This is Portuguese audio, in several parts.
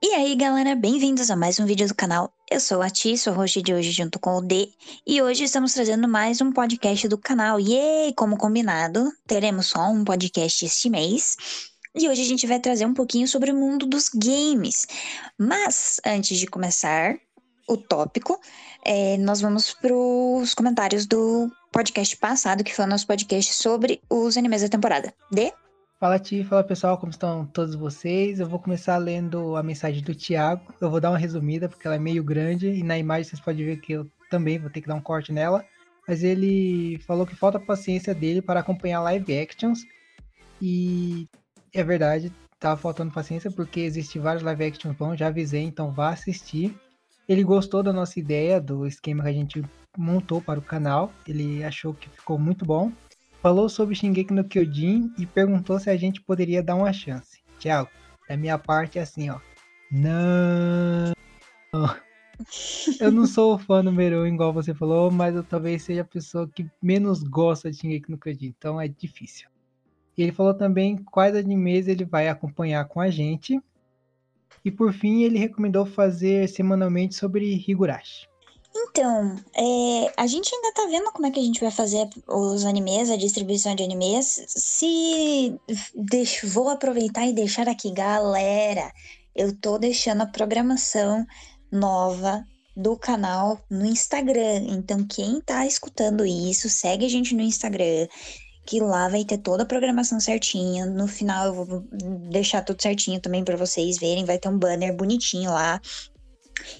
E aí galera, bem-vindos a mais um vídeo do canal. Eu sou a Ti, sou host de hoje junto com o D, e hoje estamos trazendo mais um podcast do canal. E como combinado, teremos só um podcast este mês. E hoje a gente vai trazer um pouquinho sobre o mundo dos games. Mas antes de começar o tópico, é, nós vamos para os comentários do podcast passado, que foi o nosso podcast sobre os animes da temporada. D? Fala Ti, fala pessoal, como estão todos vocês? Eu vou começar lendo a mensagem do Thiago. Eu vou dar uma resumida porque ela é meio grande e na imagem vocês podem ver que eu também vou ter que dar um corte nela. Mas ele falou que falta paciência dele para acompanhar live actions e é verdade, tava faltando paciência porque existe vários live actions bons, já avisei, então vá assistir. Ele gostou da nossa ideia, do esquema que a gente montou para o canal. Ele achou que ficou muito bom falou sobre Shingeki no Kyojin e perguntou se a gente poderia dar uma chance. Tiago, da minha parte é assim, ó. Não. Eu não sou fã número um, igual você falou, mas eu talvez seja a pessoa que menos gosta de Shingeki no Kyojin, então é difícil. E ele falou também quais animes ele vai acompanhar com a gente. E por fim, ele recomendou fazer semanalmente sobre Higurashi. Então, é, a gente ainda tá vendo como é que a gente vai fazer os animes, a distribuição de animes. Se deixo, vou aproveitar e deixar aqui, galera, eu tô deixando a programação nova do canal no Instagram. Então, quem tá escutando isso, segue a gente no Instagram, que lá vai ter toda a programação certinha. No final eu vou deixar tudo certinho também para vocês verem, vai ter um banner bonitinho lá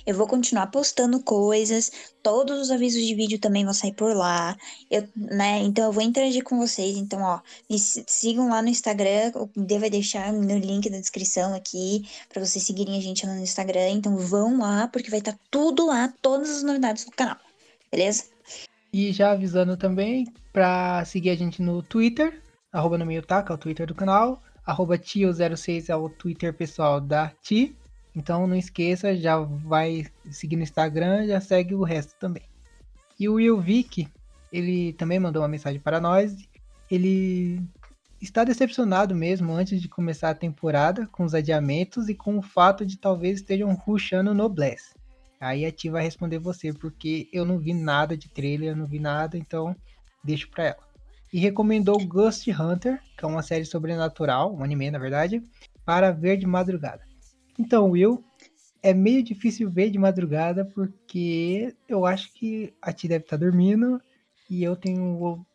eu vou continuar postando coisas, todos os avisos de vídeo também vão sair por lá. Eu, né? Então eu vou interagir com vocês. Então, ó, me sigam lá no Instagram. O D vai deixar no link da descrição aqui para vocês seguirem a gente lá no Instagram. Então vão lá, porque vai estar tá tudo lá, todas as novidades do canal. Beleza? E já avisando também para seguir a gente no Twitter, arroba no meio taca, é o Twitter do canal. Arroba tio06 é o Twitter pessoal da Ti. Então não esqueça, já vai seguir no Instagram, já segue o resto também. E o Will Vick, ele também mandou uma mensagem para nós. Ele está decepcionado mesmo antes de começar a temporada com os adiamentos e com o fato de talvez estejam rushando no Bless. Aí a Ti vai responder você, porque eu não vi nada de trailer, eu não vi nada, então deixo para ela. E recomendou Ghost Hunter, que é uma série sobrenatural, um anime na verdade, para ver de madrugada. Então, Will, é meio difícil ver de madrugada porque eu acho que a Ti deve estar tá dormindo e eu tenho o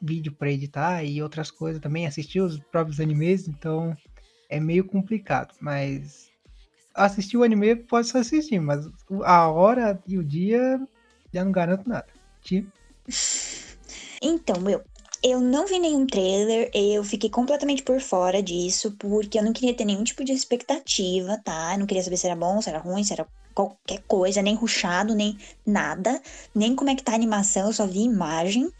vídeo para editar e outras coisas também, assistir os próprios animes, então é meio complicado, mas assistir o anime pode só assistir, mas a hora e o dia já não garanto nada. Ti? Então, eu eu não vi nenhum trailer, eu fiquei completamente por fora disso, porque eu não queria ter nenhum tipo de expectativa, tá? Eu não queria saber se era bom, se era ruim, se era qualquer coisa, nem ruchado, nem nada, nem como é que tá a animação, eu só vi imagem.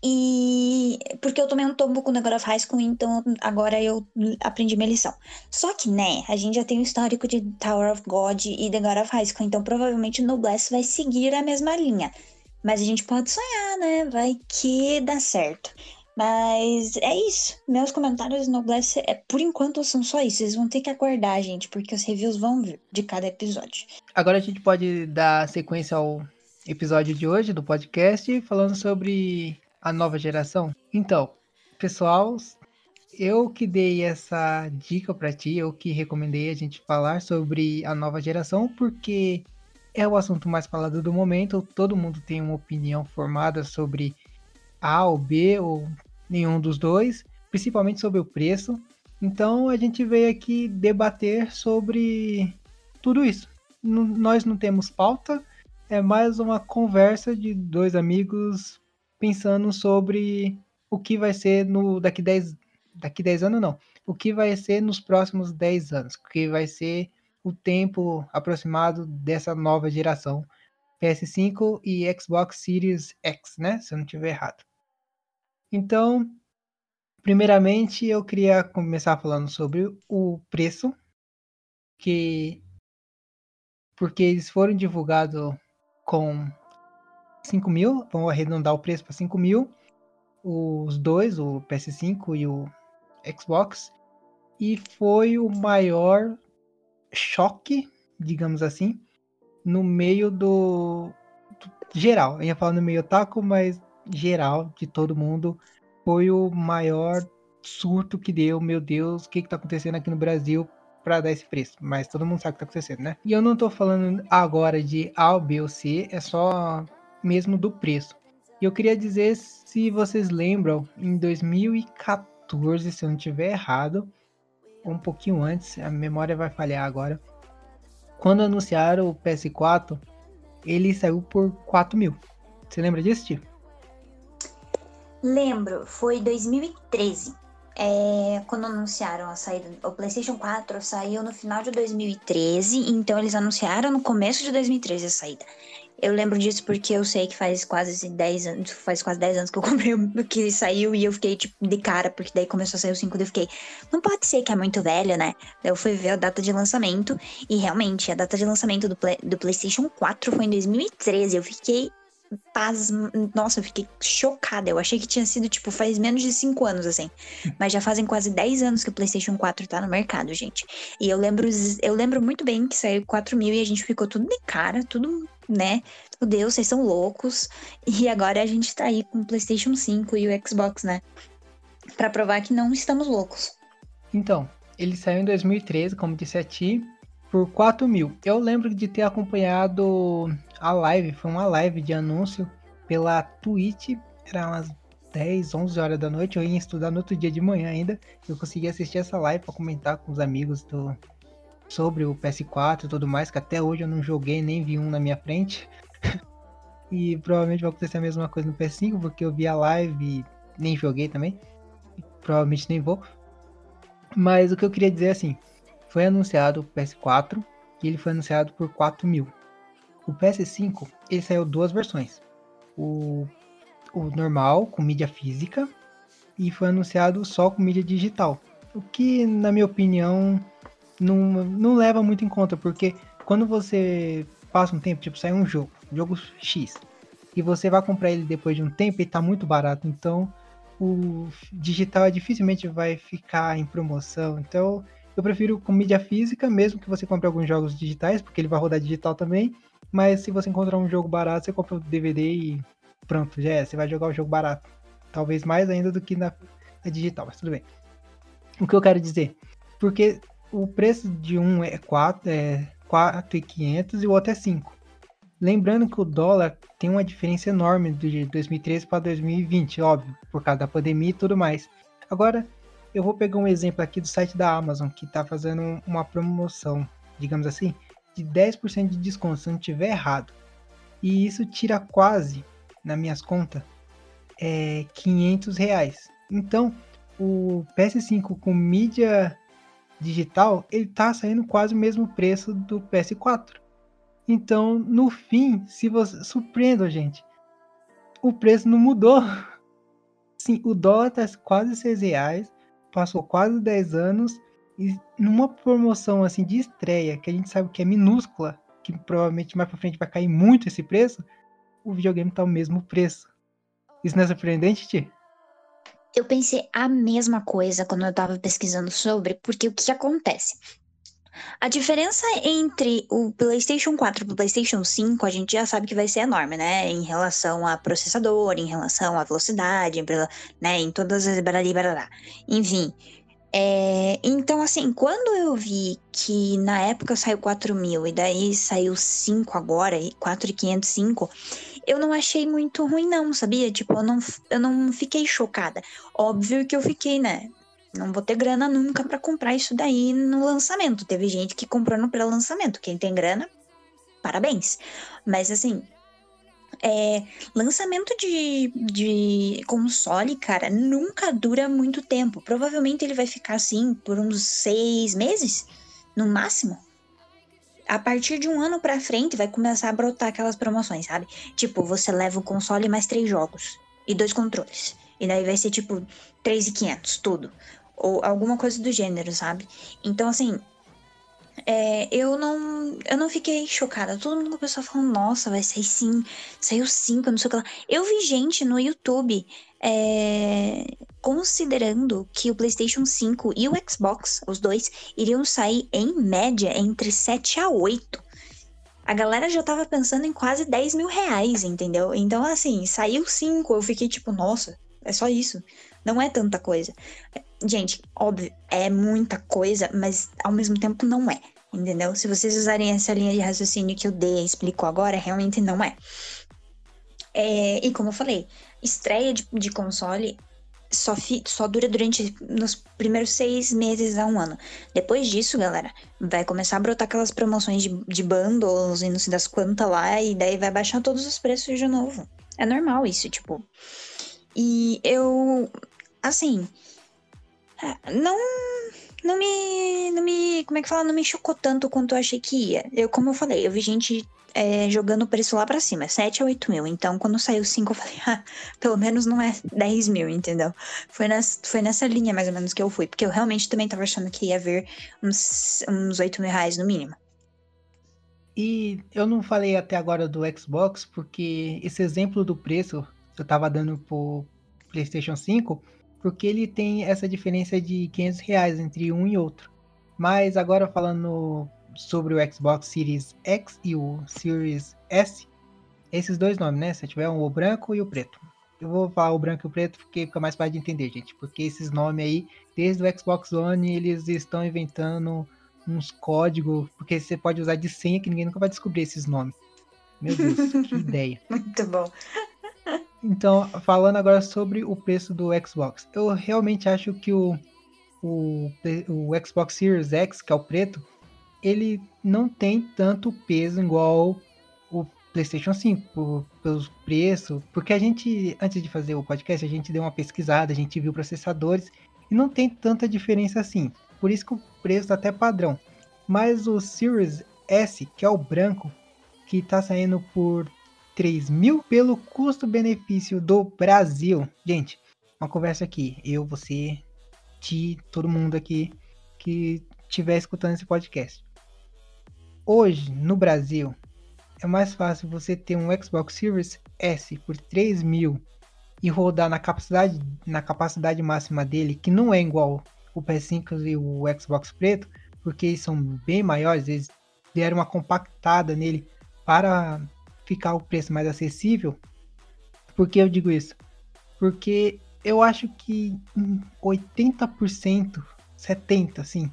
E porque eu tomei um tombo com o of High School, então agora eu aprendi minha lição. Só que, né, a gente já tem um histórico de Tower of God e The God of High School, então provavelmente no Bless vai seguir a mesma linha. Mas a gente pode sonhar, né? Vai que dá certo. Mas é isso. Meus comentários no Bless, é, por enquanto, são só isso. Vocês vão ter que aguardar, gente, porque os reviews vão vir de cada episódio. Agora a gente pode dar sequência ao episódio de hoje do podcast, falando sobre a nova geração. Então, pessoal, eu que dei essa dica para ti, eu que recomendei a gente falar sobre a nova geração, porque é o assunto mais falado do momento. Todo mundo tem uma opinião formada sobre A ou B ou nenhum dos dois, principalmente sobre o preço. Então a gente veio aqui debater sobre tudo isso. N nós não temos pauta, é mais uma conversa de dois amigos pensando sobre o que vai ser no daqui 10 daqui 10 anos não. O que vai ser nos próximos 10 anos, o que vai ser o tempo aproximado dessa nova geração PS5 e Xbox Series X, né? Se eu não estiver errado. Então, primeiramente eu queria começar falando sobre o preço, que porque eles foram divulgados com 5 mil, vamos arredondar o preço para 5 mil, os dois, o PS5 e o Xbox, e foi o maior choque, digamos assim, no meio do, do geral. Eu ia falar no meio otaku, mas geral, de todo mundo, foi o maior surto que deu. Meu Deus, o que, que tá acontecendo aqui no Brasil para dar esse preço? Mas todo mundo sabe o que tá acontecendo, né? E eu não tô falando agora de A, B ou C, é só mesmo do preço. E eu queria dizer se vocês lembram, em 2014, se eu não estiver errado, um pouquinho antes, a memória vai falhar agora. Quando anunciaram o PS4, ele saiu por 4 mil. Você lembra disso, tio? Lembro, foi 2013. É, quando anunciaram a saída, o PlayStation 4 saiu no final de 2013, então eles anunciaram no começo de 2013 a saída. Eu lembro disso porque eu sei que faz quase 10 anos, faz quase 10 anos que eu comprei o que saiu e eu fiquei tipo de cara, porque daí começou a sair o 5 e eu fiquei, não pode ser que é muito velho, né? Eu fui ver a data de lançamento e realmente a data de lançamento do, Play, do PlayStation 4 foi em 2013. Eu fiquei paz, nossa, eu fiquei chocada. Eu achei que tinha sido, tipo, faz menos de 5 anos, assim. Mas já fazem quase 10 anos que o PlayStation 4 tá no mercado, gente. E eu lembro, eu lembro muito bem que saiu 4 mil e a gente ficou tudo de cara, tudo né? Meu Deus, vocês são loucos. E agora a gente tá aí com o PlayStation 5 e o Xbox, né? Pra provar que não estamos loucos. Então, ele saiu em 2013, como disse a Ti, por 4 mil. Eu lembro de ter acompanhado a live, foi uma live de anúncio pela Twitch, era umas 10, 11 horas da noite, eu ia estudar no outro dia de manhã ainda, eu consegui assistir essa live para comentar com os amigos do, sobre o PS4 e tudo mais, que até hoje eu não joguei, nem vi um na minha frente. e provavelmente vai acontecer a mesma coisa no PS5, porque eu vi a live e nem joguei também. Provavelmente nem vou. Mas o que eu queria dizer é assim, foi anunciado o PS4 e ele foi anunciado por 4 mil. O PS5, ele saiu duas versões. O, o normal, com mídia física, e foi anunciado só com mídia digital. O que, na minha opinião, não, não leva muito em conta, porque quando você passa um tempo, tipo, sai um jogo, jogo X, e você vai comprar ele depois de um tempo e tá muito barato, então o digital dificilmente vai ficar em promoção. Então eu prefiro com mídia física, mesmo que você compre alguns jogos digitais, porque ele vai rodar digital também. Mas se você encontrar um jogo barato, você compra o DVD e pronto, já é. Você vai jogar o jogo barato. Talvez mais ainda do que na, na digital, mas tudo bem. O que eu quero dizer? Porque o preço de um é 4 é 4,500 e o outro é 5. Lembrando que o dólar tem uma diferença enorme de 2013 para 2020, óbvio, por causa da pandemia e tudo mais. Agora, eu vou pegar um exemplo aqui do site da Amazon, que está fazendo uma promoção, digamos assim, de 10% de desconto, se não estiver errado. E isso tira quase, nas minhas contas, é, 500 reais. Então, o PS5 com mídia digital, ele tá saindo quase o mesmo preço do PS4. Então, no fim, se você surpreenda, gente, o preço não mudou. Sim, o dólar tá quase 6 reais, passou quase 10 anos e numa promoção assim de estreia, que a gente sabe que é minúscula, que provavelmente mais para frente vai cair muito esse preço, o videogame tá o mesmo preço. Isso não é surpreendente, Tia? Eu pensei a mesma coisa quando eu tava pesquisando sobre, porque o que, acontece? A diferença entre o PlayStation 4 e o PlayStation 5, a gente já sabe que vai ser enorme, né? Em relação a processador, em relação à velocidade, né? Em todas as. Enfim. É, então, assim, quando eu vi que na época saiu 4 mil e daí saiu 5 agora, 4,505, eu não achei muito ruim, não, sabia? Tipo, eu não, eu não fiquei chocada. Óbvio que eu fiquei, né? Não vou ter grana nunca para comprar isso daí no lançamento. Teve gente que comprou no pré-lançamento. Quem tem grana, parabéns. Mas assim, é, lançamento de, de console, cara, nunca dura muito tempo. Provavelmente ele vai ficar assim por uns seis meses, no máximo a partir de um ano pra frente vai começar a brotar aquelas promoções, sabe? Tipo, você leva o console e mais três jogos e dois controles. E daí vai ser tipo 3,500, tudo. Ou alguma coisa do gênero, sabe? Então, assim, é, eu não eu não fiquei chocada. Todo mundo começou a falar, nossa, vai sair sim, saiu cinco, não sei o que lá. Eu vi gente no YouTube é, considerando que o PlayStation 5 e o Xbox, os dois, iriam sair em média entre 7 a 8. A galera já tava pensando em quase 10 mil reais, entendeu? Então, assim, saiu 5, eu fiquei tipo, nossa, é só isso. Não é tanta coisa. Gente, óbvio, é muita coisa, mas ao mesmo tempo não é. Entendeu? Se vocês usarem essa linha de raciocínio que o D explicou agora, realmente não é. é e como eu falei, estreia de, de console só, fi, só dura durante nos primeiros seis meses a um ano. Depois disso, galera, vai começar a brotar aquelas promoções de, de bundles e não sei das quantas lá, e daí vai baixar todos os preços de novo. É normal isso, tipo. E eu, assim, não não me, não me, como é que fala, não me chocou tanto quanto eu achei que ia. Eu, como eu falei, eu vi gente é, jogando o preço lá pra cima, 7 a 8 mil. Então, quando saiu 5, eu falei, ah, pelo menos não é 10 mil, entendeu? Foi, nessa, foi nessa linha mais ou menos que eu fui, porque eu realmente também tava achando que ia ver uns, uns 8 mil reais no mínimo. E eu não falei até agora do Xbox, porque esse exemplo do preço eu tava dando pro PlayStation 5 porque ele tem essa diferença de 500 reais entre um e outro. Mas agora falando sobre o Xbox Series X e o Series S, esses dois nomes, né? Se tiver um o branco e o preto. Eu vou falar o branco e o preto porque fica mais fácil de entender, gente. Porque esses nomes aí, desde o Xbox One, eles estão inventando uns códigos, porque você pode usar de senha que ninguém nunca vai descobrir esses nomes. Meu Deus, que ideia. Muito bom. Então, falando agora sobre o preço do Xbox. Eu realmente acho que o, o, o Xbox Series X, que é o preto, ele não tem tanto peso igual o PlayStation 5, por, pelos. Porque a gente, antes de fazer o podcast, a gente deu uma pesquisada, a gente viu processadores e não tem tanta diferença assim. Por isso que o preço tá até padrão. Mas o Series S, que é o branco, que tá saindo por 3 mil pelo custo-benefício do Brasil. Gente, uma conversa aqui. Eu, você, Ti, todo mundo aqui que estiver escutando esse podcast. Hoje, no Brasil, é mais fácil você ter um Xbox Series S por 3 mil e rodar na capacidade, na capacidade máxima dele, que não é igual o PS5 e o Xbox preto, porque eles são bem maiores, eles deram uma compactada nele para ficar o preço mais acessível. Por que eu digo isso? Porque eu acho que 80%, 70% assim,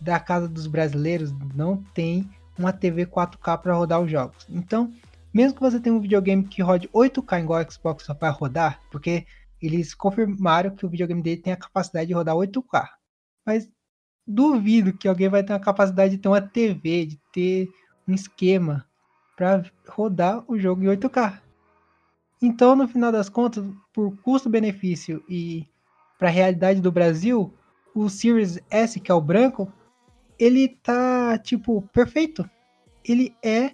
da casa dos brasileiros não tem uma TV 4K para rodar os jogos. Então, mesmo que você tenha um videogame que rode 8K igual o Xbox só para rodar, porque eles confirmaram que o videogame dele tem a capacidade de rodar 8K. Mas duvido que alguém vai ter a capacidade de ter uma TV, de ter um esquema para rodar o jogo em 8K. Então, no final das contas, por custo-benefício e para a realidade do Brasil, o Series S, que é o branco, ele tá tipo perfeito. Ele é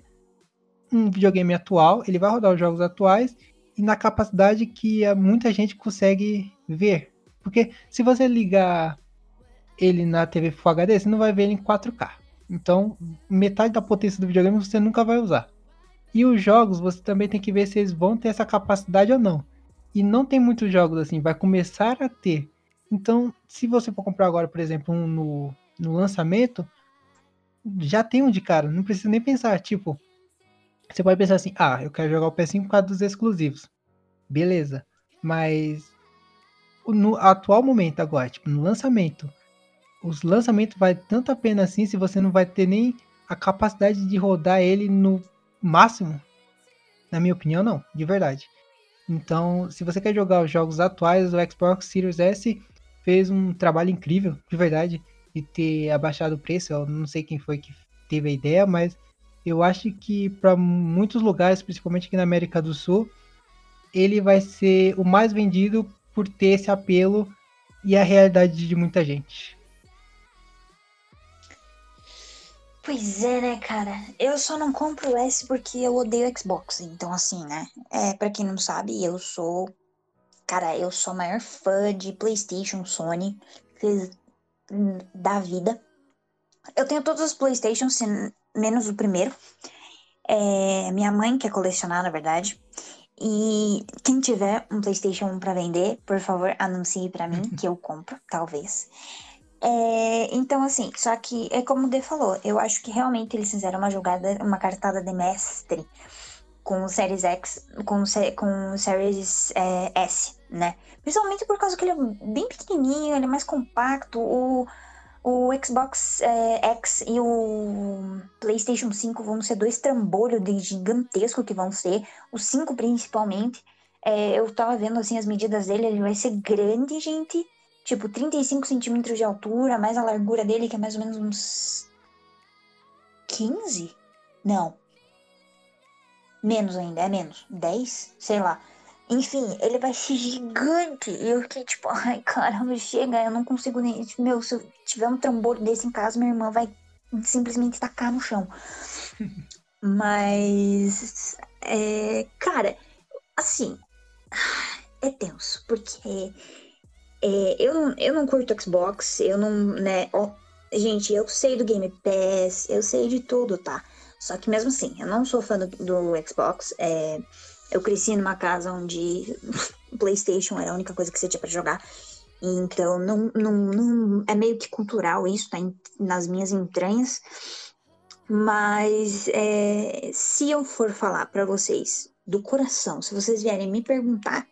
um videogame atual, ele vai rodar os jogos atuais e na capacidade que muita gente consegue ver. Porque se você ligar ele na TV Full HD, você não vai ver ele em 4K. Então, metade da potência do videogame você nunca vai usar. E os jogos, você também tem que ver se eles vão ter essa capacidade ou não. E não tem muitos jogos assim, vai começar a ter. Então, se você for comprar agora, por exemplo, um no, no lançamento, já tem um de cara, não precisa nem pensar. Tipo, você pode pensar assim: ah, eu quero jogar o PS5 por causa dos exclusivos. Beleza, mas no atual momento agora, tipo, no lançamento, os lançamentos vai tanto a pena assim se você não vai ter nem a capacidade de rodar ele no máximo? Na minha opinião, não, de verdade. Então, se você quer jogar os jogos atuais, o Xbox Series S fez um trabalho incrível, de verdade, de ter abaixado o preço. Eu não sei quem foi que teve a ideia, mas eu acho que para muitos lugares, principalmente aqui na América do Sul, ele vai ser o mais vendido por ter esse apelo e a realidade de muita gente. Pois é, né, cara? Eu só não compro o S porque eu odeio Xbox. Então, assim, né? É, pra quem não sabe, eu sou. Cara, eu sou a maior fã de PlayStation, Sony, da vida. Eu tenho todos os PlayStations, menos o primeiro. É, minha mãe quer colecionar, na verdade. E quem tiver um PlayStation 1 para vender, por favor, anuncie para mim que eu compro, talvez. É, então, assim, só que é como o D falou, eu acho que realmente eles fizeram uma jogada, uma cartada de mestre com o Series X, com, com o Series é, S, né? Principalmente por causa que ele é bem pequenininho, ele é mais compacto. O, o Xbox é, X e o PlayStation 5 vão ser dois trambolhos de gigantesco que vão ser. O 5 principalmente. É, eu tava vendo assim as medidas dele, ele vai ser grande, gente. Tipo, 35 centímetros de altura, mais a largura dele, que é mais ou menos uns 15? Não. Menos ainda, é menos. 10? Sei lá. Enfim, ele vai ser gigante. E eu fiquei tipo, ai caramba, chega, eu não consigo nem. Meu, se eu tiver um trambolho desse em casa, minha irmã vai simplesmente tacar no chão. Mas. É, cara, assim. É tenso, porque. É, eu, eu não curto Xbox, eu não. né ó, Gente, eu sei do Game Pass, eu sei de tudo, tá? Só que mesmo assim, eu não sou fã do, do Xbox. É, eu cresci numa casa onde PlayStation era a única coisa que você tinha para jogar. Então, não, não, não, é meio que cultural isso, tá nas minhas entranhas. Mas é, se eu for falar para vocês do coração, se vocês vierem me perguntar,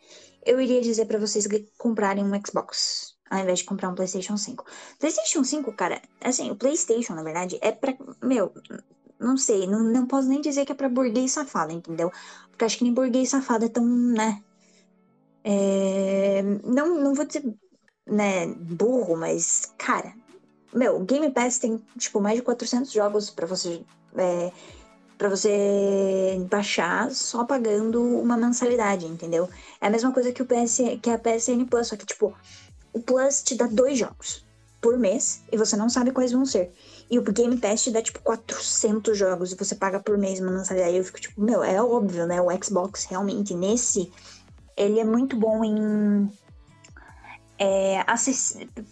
eu iria dizer para vocês comprarem um Xbox ao invés de comprar um PlayStation 5. PlayStation 5, cara, assim, o PlayStation, na verdade, é pra. Meu, não sei, não, não posso nem dizer que é pra burguês safado, entendeu? Porque acho que nem burguês safado é tão, né? É, não, não vou dizer, né, burro, mas, cara, meu, Game Pass tem, tipo, mais de 400 jogos para você, é, para você baixar só pagando uma mensalidade, entendeu? É a mesma coisa que o PS, que a PSN Plus, só que, tipo, o Plus te dá dois jogos por mês e você não sabe quais vão ser. E o Game Pass te dá, tipo, 400 jogos e você paga por mês uma mensalidade. Eu fico, tipo, meu, é óbvio, né? O Xbox, realmente, nesse, ele é muito bom em é,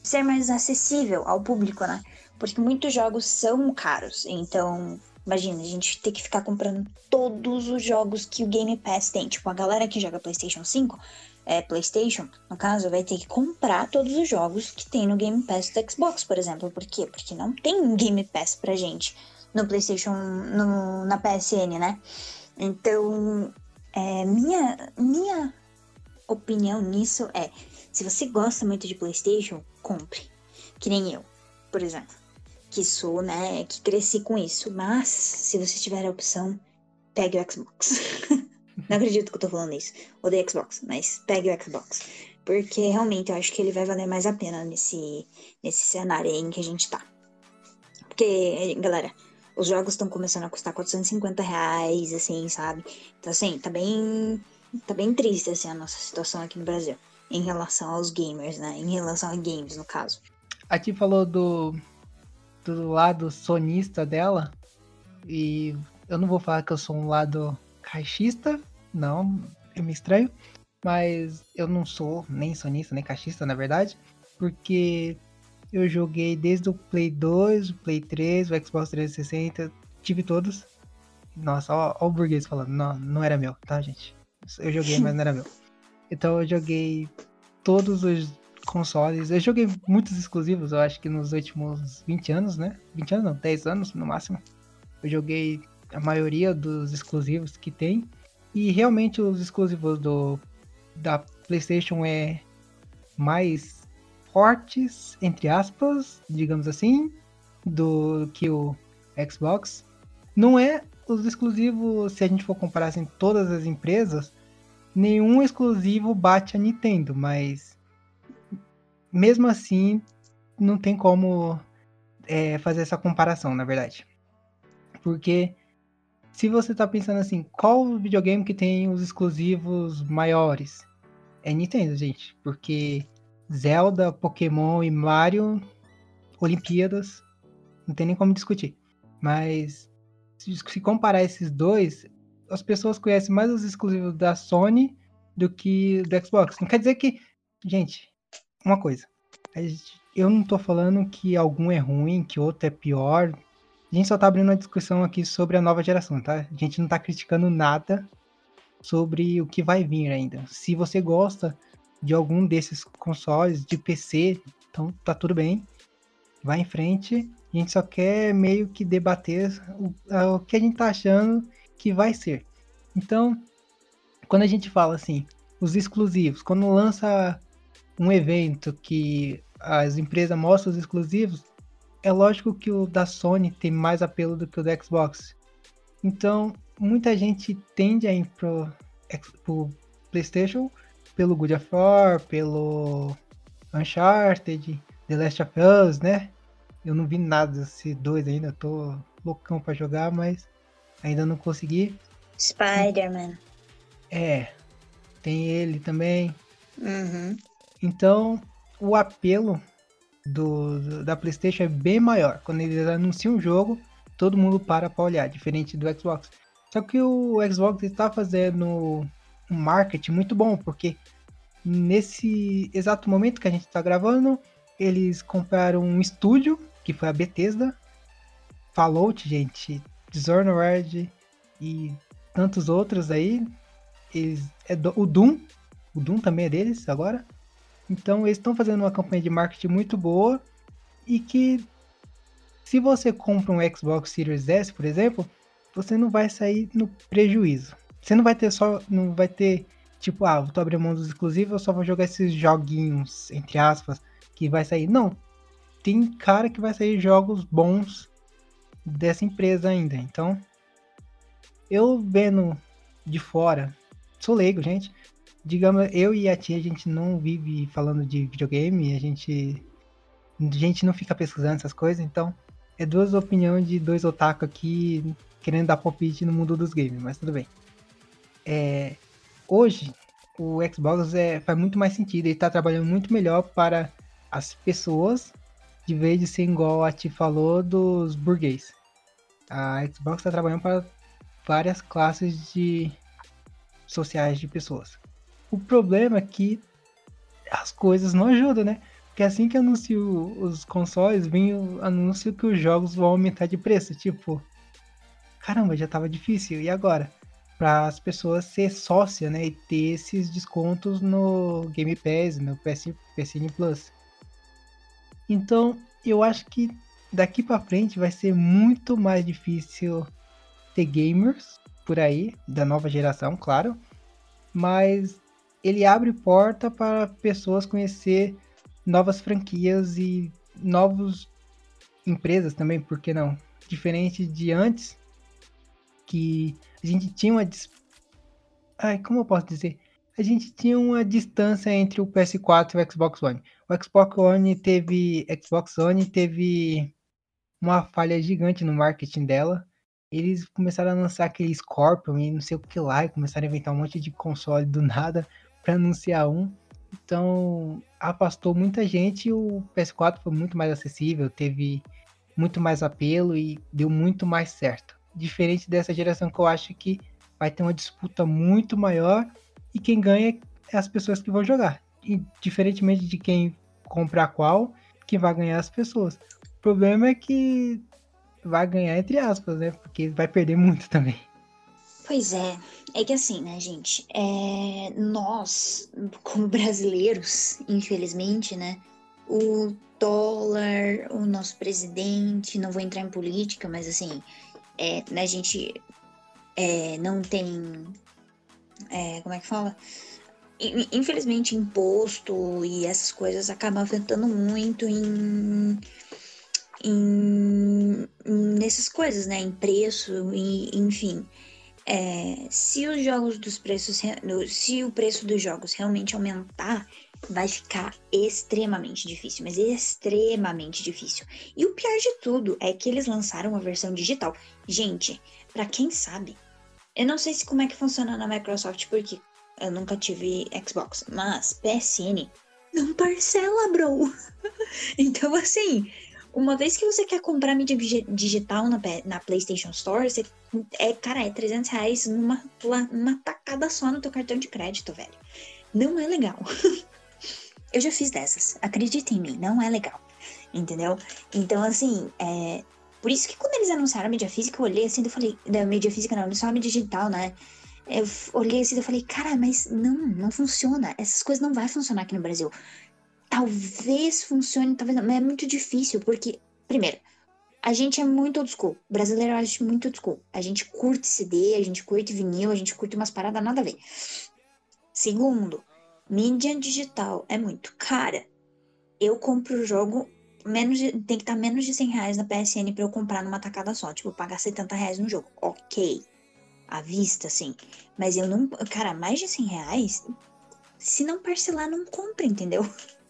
ser mais acessível ao público, né? Porque muitos jogos são caros. Então, imagina, a gente ter que ficar comprando todos os jogos que o Game Pass tem. Tipo, a galera que joga PlayStation 5 é, PlayStation, no caso, vai ter que comprar todos os jogos que tem no Game Pass do Xbox, por exemplo. Por quê? Porque não tem Game Pass pra gente no PlayStation, no, na PSN, né? Então, é, minha, minha opinião nisso é: se você gosta muito de PlayStation, compre. Que nem eu, por exemplo. Que sou, né? Que cresci com isso. Mas, se você tiver a opção, pegue o Xbox. Não acredito que eu tô falando isso. Odeio Xbox, mas pegue o Xbox. Porque realmente eu acho que ele vai valer mais a pena nesse, nesse cenário aí em que a gente tá. Porque, galera, os jogos estão começando a custar 450 reais, assim, sabe? Então, assim, tá bem. Tá bem triste, assim, a nossa situação aqui no Brasil. Em relação aos gamers, né? Em relação a games, no caso. A Ti falou do, do lado sonista dela. E eu não vou falar que eu sou um lado caixista, não, é meio estranho, mas eu não sou nem sonista, nem caixista, na verdade, porque eu joguei desde o Play 2, o Play 3, o Xbox 360, tive todos. Nossa, ó, ó o burguês falando, não, não era meu, tá, gente? Eu joguei, mas não era meu. Então eu joguei todos os consoles. Eu joguei muitos exclusivos, eu acho que nos últimos 20 anos, né? 20 anos não, 10 anos no máximo. Eu joguei a maioria dos exclusivos que tem. E realmente os exclusivos do da PlayStation é mais fortes, entre aspas, digamos assim, do que o Xbox. Não é os exclusivos, se a gente for comparar assim, todas as empresas, nenhum exclusivo bate a Nintendo, mas mesmo assim não tem como é, fazer essa comparação, na verdade. Porque se você tá pensando assim, qual videogame que tem os exclusivos maiores? É Nintendo, gente. Porque Zelda, Pokémon e Mario, Olimpíadas, não tem nem como discutir. Mas se comparar esses dois, as pessoas conhecem mais os exclusivos da Sony do que do Xbox. Não quer dizer que. Gente, uma coisa. Eu não tô falando que algum é ruim, que outro é pior. A gente só tá abrindo uma discussão aqui sobre a nova geração, tá? A gente não tá criticando nada. sobre o que vai vir ainda. Se você gosta de algum desses consoles de PC, então tá tudo bem. Vai em frente. A gente só quer meio que debater o, o que a gente tá achando que vai ser. Então, quando a gente fala assim, os exclusivos, quando lança um evento que as empresas mostram os exclusivos, é lógico que o da Sony tem mais apelo do que o do Xbox. Então, muita gente tende a ir pro, pro PlayStation pelo God of War, pelo Uncharted, The Last of Us, né? Eu não vi nada desse dois ainda, tô loucão para jogar, mas ainda não consegui. Spider-Man. É, tem ele também. Uhum. Então, o apelo do, do, da PlayStation é bem maior. Quando eles anunciam um jogo, todo mundo para para olhar, diferente do Xbox. Só que o Xbox está fazendo um marketing muito bom, porque nesse exato momento que a gente está gravando, eles compraram um estúdio, que foi a Bethesda, Fallout, gente, Dishonored e tantos outros aí. Eles, é do, o Doom, o Doom também é deles agora. Então eles estão fazendo uma campanha de marketing muito boa e que se você compra um Xbox Series S, por exemplo, você não vai sair no prejuízo. Você não vai ter só, não vai ter tipo, ah, vou abrir mão dos exclusivos, eu só vou jogar esses joguinhos entre aspas que vai sair. Não, tem cara que vai sair jogos bons dessa empresa ainda. Então, eu vendo de fora, sou leigo, gente digamos, eu e a tia, a gente não vive falando de videogame, a gente, a gente não fica pesquisando essas coisas, então é duas opiniões de dois otaku aqui querendo dar palpite no mundo dos games, mas tudo bem. É, hoje, o Xbox é, faz muito mais sentido, ele está trabalhando muito melhor para as pessoas, de vez de ser igual a ti falou dos burguês. A Xbox está trabalhando para várias classes de sociais de pessoas. O problema é que as coisas não ajudam, né? Porque assim que anuncio os consoles, vem o anúncio que os jogos vão aumentar de preço. Tipo, caramba, já tava difícil. E agora? Para as pessoas ser sócia, né? E ter esses descontos no Game Pass, no PS, PSN Plus. Então, eu acho que daqui para frente vai ser muito mais difícil ter gamers por aí, da nova geração, claro. Mas ele abre porta para pessoas conhecer novas franquias e novas empresas também, por que não? Diferente de antes, que a gente tinha uma. Ai, como eu posso dizer? A gente tinha uma distância entre o PS4 e o Xbox One. O Xbox One teve. Xbox One teve uma falha gigante no marketing dela. Eles começaram a lançar aquele Scorpion e não sei o que lá, e começaram a inventar um monte de console do nada para anunciar um. Então, afastou muita gente e o PS4 foi muito mais acessível, teve muito mais apelo e deu muito mais certo. Diferente dessa geração que eu acho que vai ter uma disputa muito maior e quem ganha é as pessoas que vão jogar. E diferentemente de quem comprar qual, que vai ganhar as pessoas. O problema é que vai ganhar entre aspas, né? Porque vai perder muito também. Pois é, é que assim, né, gente? É, nós, como brasileiros, infelizmente, né? O dólar, o nosso presidente, não vou entrar em política, mas assim, é, né, a gente é, não tem. É, como é que fala? Infelizmente, imposto e essas coisas acabam afetando muito em, em, nessas coisas, né? Em preço, e, enfim é, se os jogos dos preços, se o preço dos jogos realmente aumentar, vai ficar extremamente difícil, mas extremamente difícil. E o pior de tudo é que eles lançaram uma versão digital. Gente, para quem sabe, eu não sei se como é que funciona na Microsoft porque eu nunca tive Xbox, mas PSN não parcela, bro. então assim, uma vez que você quer comprar mídia digital na, na PlayStation Store, você, é, cara, é 300 reais numa, numa tacada só no teu cartão de crédito, velho. Não é legal. eu já fiz dessas. Acredita em mim, não é legal. Entendeu? Então, assim, é. Por isso que quando eles anunciaram a mídia física, eu olhei assim e falei. Da mídia física não, só a mídia digital, né? Eu olhei assim e falei, cara, mas não, não funciona. Essas coisas não vai funcionar aqui no Brasil. Talvez funcione, talvez não, mas é muito difícil, porque, primeiro, a gente é muito old school. Brasileiro é muito old school. A gente curte CD, a gente curte vinil, a gente curte umas paradas nada a ver. Segundo, mídia digital é muito cara. Eu compro o jogo, menos de, tem que estar menos de 100 reais na PSN pra eu comprar numa tacada só. Tipo, pagar 70 reais no jogo. Ok. À vista, sim. Mas eu não. Cara, mais de 100 reais. Se não parcelar, não compra, entendeu?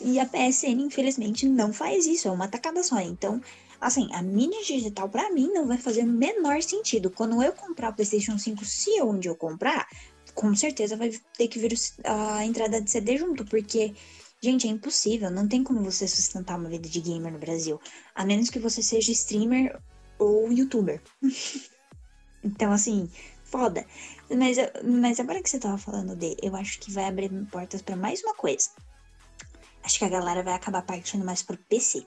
E a PSN, infelizmente, não faz isso. É uma tacada só. Então, Assim, a mídia digital para mim não vai fazer o menor sentido. Quando eu comprar o PlayStation 5, se onde eu comprar, com certeza vai ter que vir a entrada de CD junto, porque Gente, é impossível, não tem como você sustentar uma vida de gamer no Brasil, a menos que você seja streamer ou youtuber. então, assim, foda. Mas, mas agora que você tava falando de, eu acho que vai abrir portas para mais uma coisa. Acho que a galera vai acabar partindo mais pro PC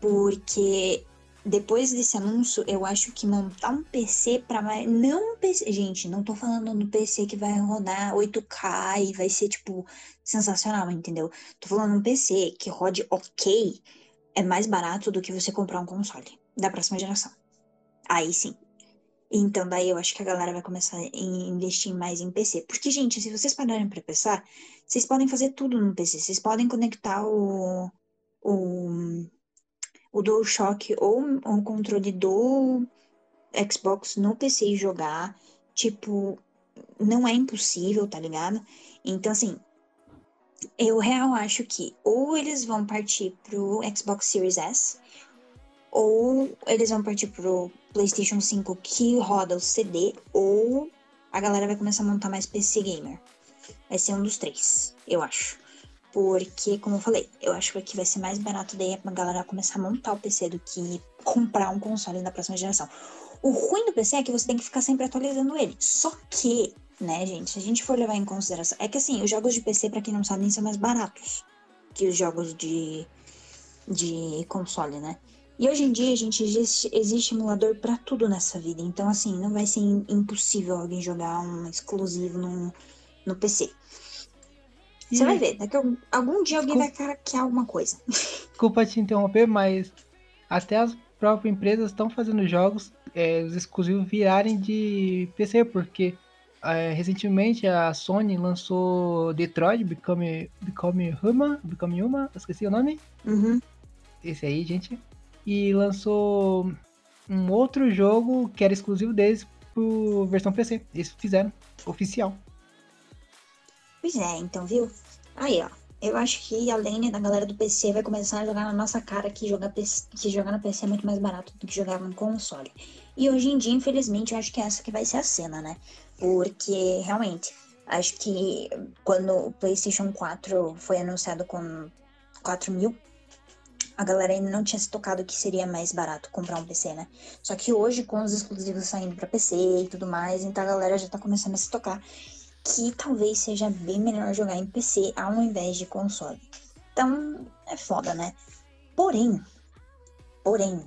porque depois desse anúncio, eu acho que montar um PC para mais. Não um PC. Gente, não tô falando no PC que vai rodar 8K e vai ser, tipo, sensacional, entendeu? Tô falando um PC que rode ok é mais barato do que você comprar um console da próxima geração. Aí sim. Então, daí eu acho que a galera vai começar a investir mais em PC. Porque, gente, se vocês pararem pra pensar, vocês podem fazer tudo no PC. Vocês podem conectar o. o o DualShock ou o controle do Xbox no PC e jogar. Tipo, não é impossível, tá ligado? Então, assim, eu real acho que ou eles vão partir pro Xbox Series S, ou eles vão partir pro PlayStation 5 que roda o CD, ou a galera vai começar a montar mais PC gamer. Vai ser um dos três, eu acho. Porque, como eu falei, eu acho que vai ser mais barato daí a galera começar a montar o PC do que comprar um console da próxima geração. O ruim do PC é que você tem que ficar sempre atualizando ele. Só que, né, gente, se a gente for levar em consideração. É que assim, os jogos de PC, para quem não sabe, são mais baratos que os jogos de, de console, né? E hoje em dia, gente, existe, existe emulador para tudo nessa vida. Então, assim, não vai ser impossível alguém jogar um exclusivo no, no PC. Você vai ver, daqui a algum dia alguém Desculpa... vai craquear alguma coisa. Desculpa te interromper, mas até as próprias empresas estão fazendo jogos é, os exclusivos virarem de PC, porque é, recentemente a Sony lançou Detroit Become, Become Human, Become Human, esqueci o nome. Uhum. Esse aí, gente. E lançou um outro jogo que era exclusivo deles por versão PC. Eles fizeram, oficial. Pois é, então, viu? Aí, ó. Eu acho que a Lane da galera do PC vai começar a jogar na nossa cara que jogar, PC, que jogar no PC é muito mais barato do que jogar no console. E hoje em dia, infelizmente, eu acho que essa que vai ser a cena, né? Porque, realmente, acho que quando o PlayStation 4 foi anunciado com 4 mil, a galera ainda não tinha se tocado que seria mais barato comprar um PC, né? Só que hoje, com os exclusivos saindo para PC e tudo mais, então a galera já tá começando a se tocar que talvez seja bem melhor jogar em PC ao invés de console. Então, é foda, né? Porém, porém,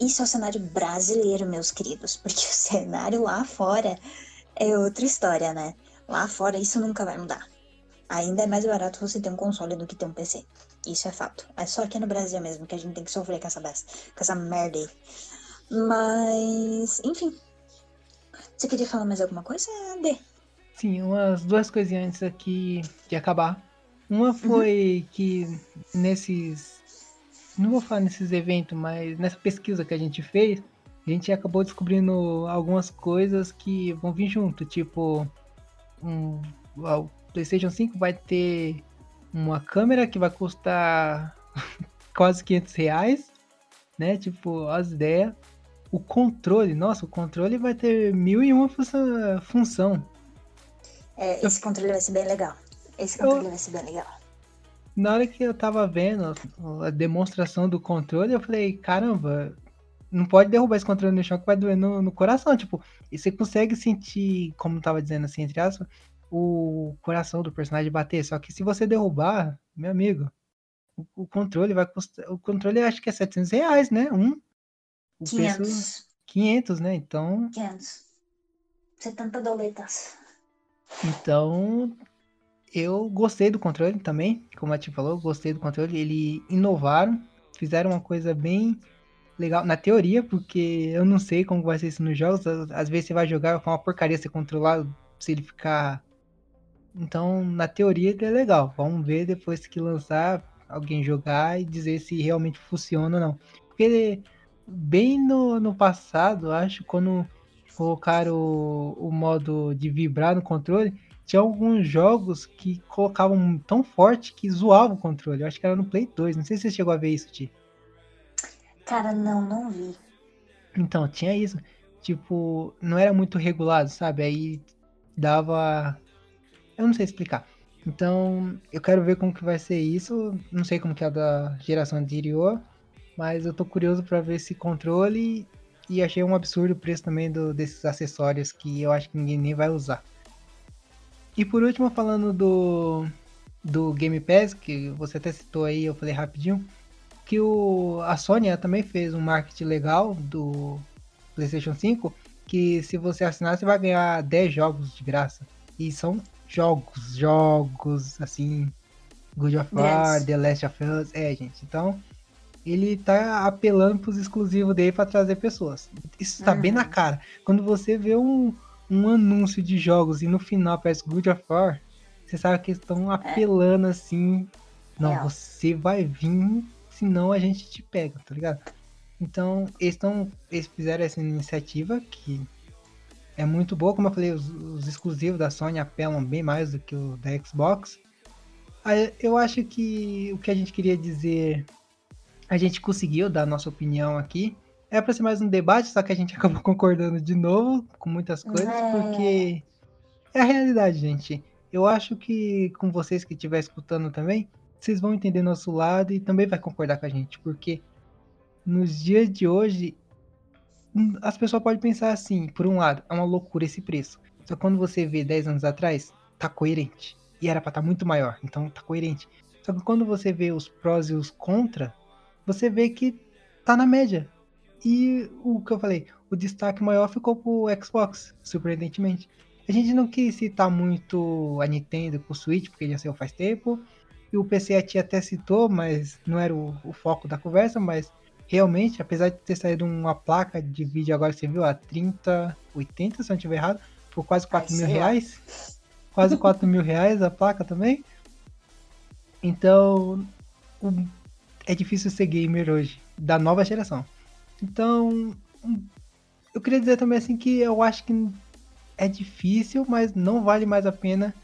isso é o cenário brasileiro, meus queridos, porque o cenário lá fora é outra história, né? Lá fora isso nunca vai mudar. Ainda é mais barato você ter um console do que ter um PC. Isso é fato. É só aqui no Brasil mesmo que a gente tem que sofrer com essa besta, com essa merda aí. Mas, enfim. Você queria falar mais alguma coisa, Dê? Sim, umas duas coisinhas antes aqui de acabar. Uma uhum. foi uhum. que nesses. Não vou falar nesses eventos, mas nessa pesquisa que a gente fez, a gente acabou descobrindo algumas coisas que vão vir junto. Tipo, um, o PlayStation 5 vai ter uma câmera que vai custar quase 500 reais, né? Tipo, as ideias. O controle, nossa, o controle vai ter mil e uma função. É, esse controle vai ser bem legal. Esse controle eu... vai ser bem legal. Na hora que eu tava vendo a demonstração do controle, eu falei, caramba, não pode derrubar esse controle no chão que vai doer no, no coração. Tipo, e você consegue sentir, como tava dizendo assim, entre aspas, o coração do personagem bater. Só que se você derrubar, meu amigo, o, o controle vai custar. O controle acho que é 700 reais, né? Um. O 500. Preço, 500, né? Então. 500. 70 doletas. Então, eu gostei do controle também, como a Tia falou, gostei do controle. Ele inovaram, fizeram uma coisa bem legal na teoria, porque eu não sei como vai ser isso nos jogos. Às vezes você vai jogar com uma porcaria ser controlado, se ele ficar. Então, na teoria é legal. Vamos ver depois que lançar, alguém jogar e dizer se realmente funciona ou não. Porque bem no, no passado, acho, quando colocaram o, o modo de vibrar no controle, tinha alguns jogos que colocavam tão forte que zoavam o controle. Eu acho que era no Play 2. Não sei se você chegou a ver isso, Ti. Cara, não, não vi. Então, tinha isso. Tipo, não era muito regulado, sabe? Aí dava. Eu não sei explicar. Então, eu quero ver como que vai ser isso. Não sei como que é da geração anterior. Mas eu tô curioso para ver esse controle. E achei um absurdo o preço também do, desses acessórios que eu acho que ninguém nem vai usar. E por último, falando do, do Game Pass, que você até citou aí, eu falei rapidinho, que o, a Sony também fez um marketing legal do PlayStation 5, que se você assinar, você vai ganhar 10 jogos de graça. E são jogos, jogos, assim, Good of War, yes. The Last of Us, é, gente. Então, ele tá apelando pros exclusivos dele para trazer pessoas. Isso tá uhum. bem na uhum. cara. Quando você vê um, um anúncio de jogos e no final aparece Good of War, você sabe que eles estão é. apelando é. assim. Não, Real. você vai vir, senão a gente te pega, tá ligado? Então, eles, tão, eles fizeram essa iniciativa que é muito boa. Como eu falei, os, os exclusivos da Sony apelam bem mais do que o da Xbox. Eu acho que o que a gente queria dizer, a gente conseguiu dar a nossa opinião aqui. É para ser mais um debate, só que a gente acabou concordando de novo com muitas coisas, é. porque é a realidade, gente. Eu acho que com vocês que estiver escutando também, vocês vão entender nosso lado e também vai concordar com a gente, porque nos dias de hoje hum, as pessoas podem pensar assim, por um lado, é uma loucura esse preço. Só quando você vê 10 anos atrás, tá coerente. E era para estar tá muito maior, então tá coerente. Só que quando você vê os prós e os contra, você vê que tá na média. E o que eu falei, o destaque maior ficou pro Xbox, surpreendentemente. A gente não quis citar muito a Nintendo com o Switch, porque já saiu faz tempo. E o PC a tia até citou, mas não era o, o, foco da conversa, mas realmente, apesar de ter saído uma placa de vídeo agora, você viu, a 30, 80, se eu não estiver errado, por quase 4 mil reais. Quase 4 mil reais a placa também. Então, o, é difícil ser gamer hoje, da nova geração. Então, eu queria dizer também assim que eu acho que é difícil, mas não vale mais a pena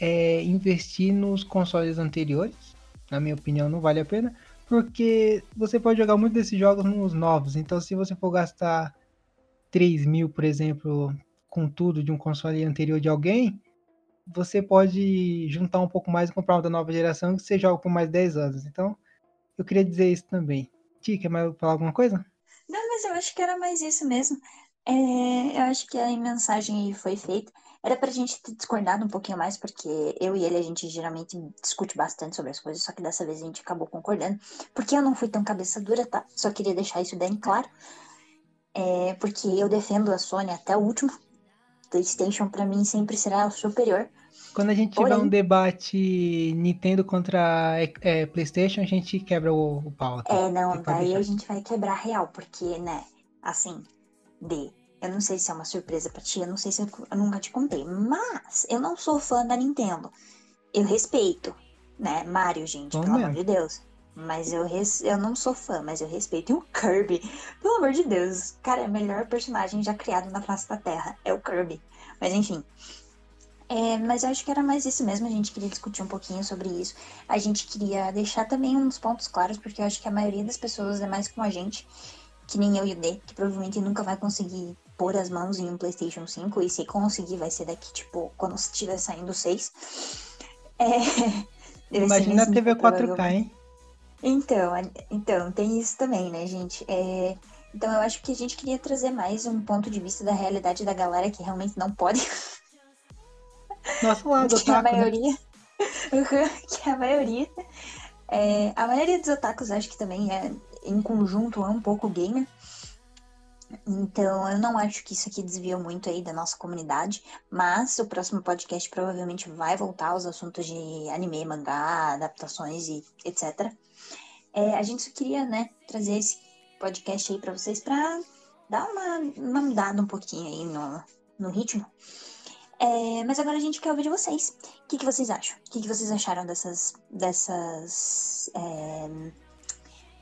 é, investir nos consoles anteriores. Na minha opinião, não vale a pena, porque você pode jogar muito desses jogos nos novos. Então, se você for gastar 3 mil, por exemplo, com tudo de um console anterior de alguém, você pode juntar um pouco mais e comprar uma da nova geração que você joga por mais 10 anos. Então, eu queria dizer isso também. Tia, quer mais falar alguma coisa? Não, mas eu acho que era mais isso mesmo. É, eu acho que a mensagem foi feita. Era pra gente ter discordado um pouquinho mais, porque eu e ele a gente geralmente discute bastante sobre as coisas, só que dessa vez a gente acabou concordando. Porque eu não fui tão cabeça dura, tá? Só queria deixar isso bem claro. É, porque eu defendo a Sony até o último. PlayStation para mim sempre será o superior. Quando a gente tiver um debate Nintendo contra é, PlayStation, a gente quebra o, o pau. Aqui. É, não, daí a gente vai quebrar real, porque, né, assim, D, eu não sei se é uma surpresa pra ti, eu não sei se eu, eu nunca te contei, mas eu não sou fã da Nintendo. Eu respeito, né, Mario, gente, Bom pelo mesmo. amor de Deus. Mas eu, res... eu não sou fã, mas eu respeito. E o Kirby, pelo amor de Deus, cara, é o melhor personagem já criado na face da Terra. É o Kirby. Mas enfim, é, mas eu acho que era mais isso mesmo, a gente queria discutir um pouquinho sobre isso. A gente queria deixar também uns pontos claros, porque eu acho que a maioria das pessoas é mais como a gente, que nem eu e o D, que provavelmente nunca vai conseguir pôr as mãos em um PlayStation 5, e se conseguir vai ser daqui, tipo, quando estiver saindo o 6. É, Imagina a TV 4K, hein? Então, então, tem isso também, né, gente? É, então eu acho que a gente queria trazer mais um ponto de vista da realidade da galera que realmente não pode Nosso lado, que a né? maioria. Né? que a maioria. É, a maioria dos otakus acho que também é, em conjunto, é um pouco gamer. Então, eu não acho que isso aqui desviou muito aí da nossa comunidade, mas o próximo podcast provavelmente vai voltar aos assuntos de anime, mangá, adaptações e etc. É, a gente só queria, né, trazer esse podcast aí para vocês para dar uma, uma mudada um pouquinho aí no, no ritmo. É, mas agora a gente quer ouvir de vocês. O que, que vocês acham? O que, que vocês acharam dessas, dessas é,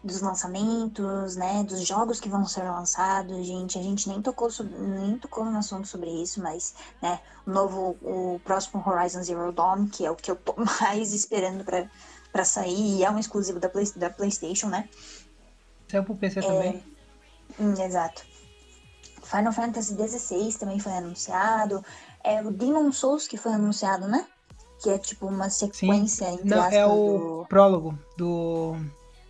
dos lançamentos, né, dos jogos que vão ser lançados, gente, a gente nem tocou sobre, nem tocou no assunto sobre isso, mas, né, o novo, o próximo Horizon Zero Dawn, que é o que eu tô mais esperando para para sair, e é um exclusivo da, Play, da PlayStation, né? Saiu pro PC é, também. Hum, exato. Final Fantasy XVI também foi anunciado. É o Demon Souls que foi anunciado, né? Que é tipo uma sequência Sim. Não, é o do... prólogo do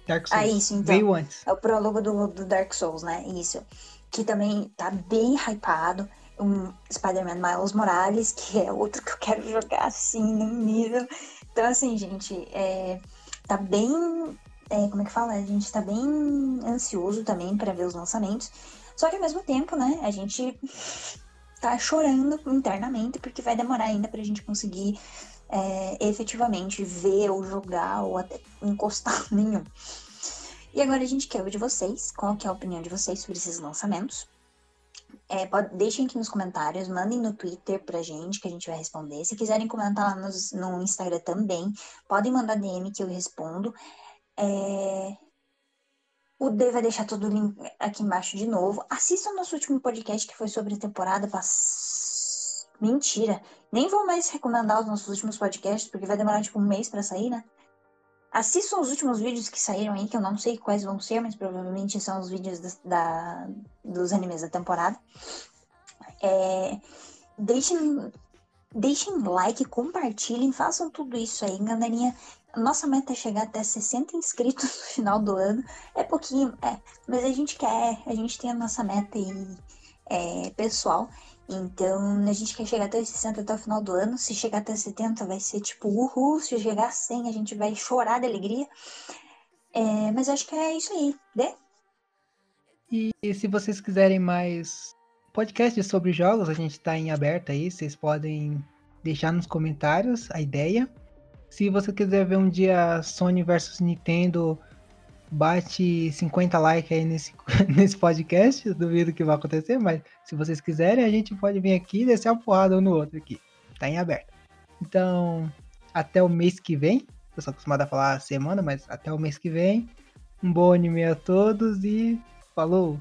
Dark Souls. Ah, isso, então. Veio antes. É o prólogo do, do Dark Souls, né? Isso. Que também tá bem hypado. Um Spider-Man Miles Morales, que é outro que eu quero jogar assim, no nível. Então, assim, gente, é, tá bem. É, como é que fala? A gente tá bem ansioso também para ver os lançamentos. Só que ao mesmo tempo, né, a gente tá chorando internamente porque vai demorar ainda pra gente conseguir é, efetivamente ver ou jogar ou até encostar nenhum. E agora a gente quer ouvir de vocês, qual que é a opinião de vocês sobre esses lançamentos. É, pode, deixem aqui nos comentários, mandem no Twitter pra gente que a gente vai responder. Se quiserem comentar lá nos, no Instagram também, podem mandar DM que eu respondo. É... O D vai deixar todo o link aqui embaixo de novo. Assistam o nosso último podcast que foi sobre a temporada passada. Mentira! Nem vou mais recomendar os nossos últimos podcasts, porque vai demorar tipo um mês para sair, né? Assistam os últimos vídeos que saíram aí, que eu não sei quais vão ser, mas provavelmente são os vídeos da, da dos animes da temporada. É, deixem, deixem like, compartilhem, façam tudo isso aí, galerinha. Nossa meta é chegar até 60 inscritos no final do ano. É pouquinho, é, mas a gente quer, a gente tem a nossa meta aí é, pessoal. Então, a gente quer chegar até os 60 até o final do ano. Se chegar até 70, vai ser tipo uhul. Se chegar a 100, a gente vai chorar de alegria. É, mas acho que é isso aí, né? E se vocês quiserem mais podcasts sobre jogos, a gente está em aberto aí. Vocês podem deixar nos comentários a ideia. Se você quiser ver um dia Sony versus Nintendo bate 50 likes aí nesse, nesse podcast. duvido que vai acontecer, mas se vocês quiserem, a gente pode vir aqui e descer a porrada um no outro aqui. Tá em aberto. Então, até o mês que vem. Eu sou acostumado a falar semana, mas até o mês que vem. Um bom anime a todos e falou!